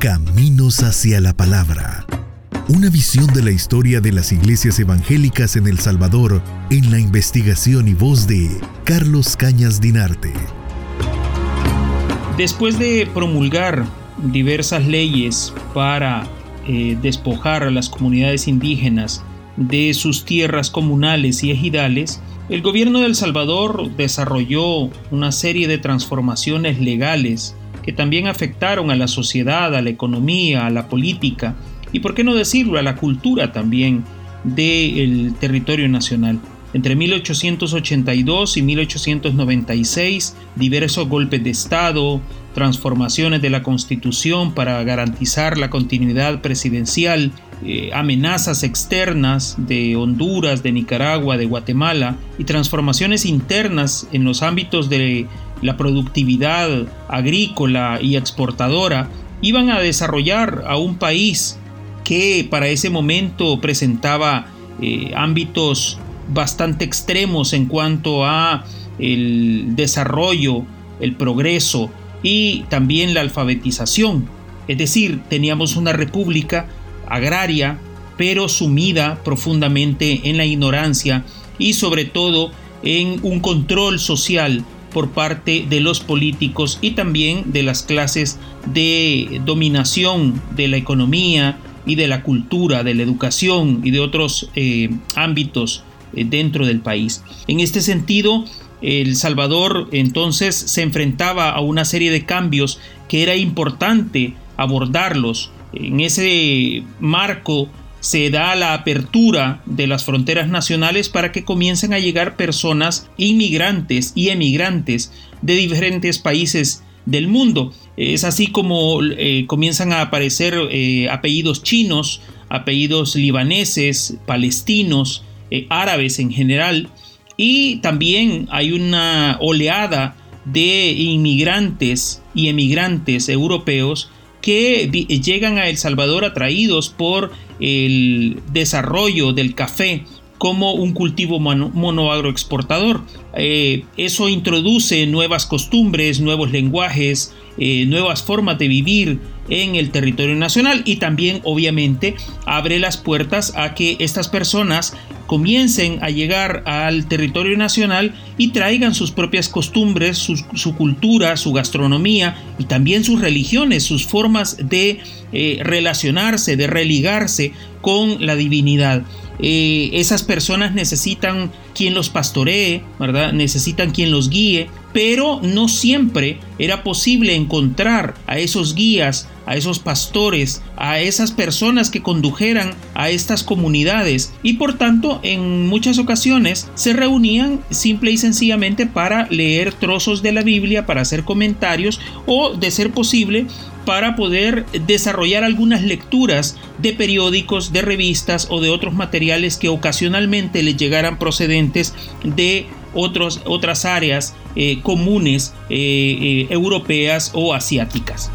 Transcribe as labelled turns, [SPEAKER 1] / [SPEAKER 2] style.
[SPEAKER 1] Caminos hacia la Palabra. Una visión de la historia de las iglesias evangélicas en El Salvador en la investigación y voz de Carlos Cañas Dinarte.
[SPEAKER 2] Después de promulgar diversas leyes para eh, despojar a las comunidades indígenas de sus tierras comunales y ejidales, el gobierno de El Salvador desarrolló una serie de transformaciones legales que también afectaron a la sociedad, a la economía, a la política y, por qué no decirlo, a la cultura también del territorio nacional. Entre 1882 y 1896, diversos golpes de Estado, transformaciones de la Constitución para garantizar la continuidad presidencial, eh, amenazas externas de Honduras, de Nicaragua, de Guatemala y transformaciones internas en los ámbitos de la productividad agrícola y exportadora iban a desarrollar a un país que para ese momento presentaba eh, ámbitos bastante extremos en cuanto a el desarrollo, el progreso y también la alfabetización. Es decir, teníamos una república agraria, pero sumida profundamente en la ignorancia y sobre todo en un control social por parte de los políticos y también de las clases de dominación de la economía y de la cultura, de la educación y de otros eh, ámbitos eh, dentro del país. En este sentido, El Salvador entonces se enfrentaba a una serie de cambios que era importante abordarlos. En ese marco se da la apertura de las fronteras nacionales para que comiencen a llegar personas inmigrantes y emigrantes de diferentes países del mundo. Es así como eh, comienzan a aparecer eh, apellidos chinos, apellidos libaneses, palestinos, eh, árabes en general, y también hay una oleada de inmigrantes y emigrantes europeos que llegan a El Salvador atraídos por el desarrollo del café como un cultivo monoagroexportador. Eh, eso introduce nuevas costumbres, nuevos lenguajes, eh, nuevas formas de vivir en el territorio nacional y también obviamente abre las puertas a que estas personas comiencen a llegar al territorio nacional y traigan sus propias costumbres, su, cultura, su gastronomía y también sus religiones, sus formas de eh, relacionarse, de religarse con la divinidad. Eh, esas personas necesitan quien los pastoree, ¿verdad? Necesitan quien los guíe, pero no siempre era posible encontrar a esos guías, a esos pastores, a esas personas que condujeran a estas comunidades. Y por tanto en muchas ocasiones se reunían simple y sencillamente para leer trozos de la Biblia, para hacer comentarios o de ser posible para poder desarrollar algunas lecturas de periódicos, de revistas o de otros materiales que ocasionalmente les llegaran procedentes de otros, otras áreas eh, comunes eh, eh, europeas o asiáticas.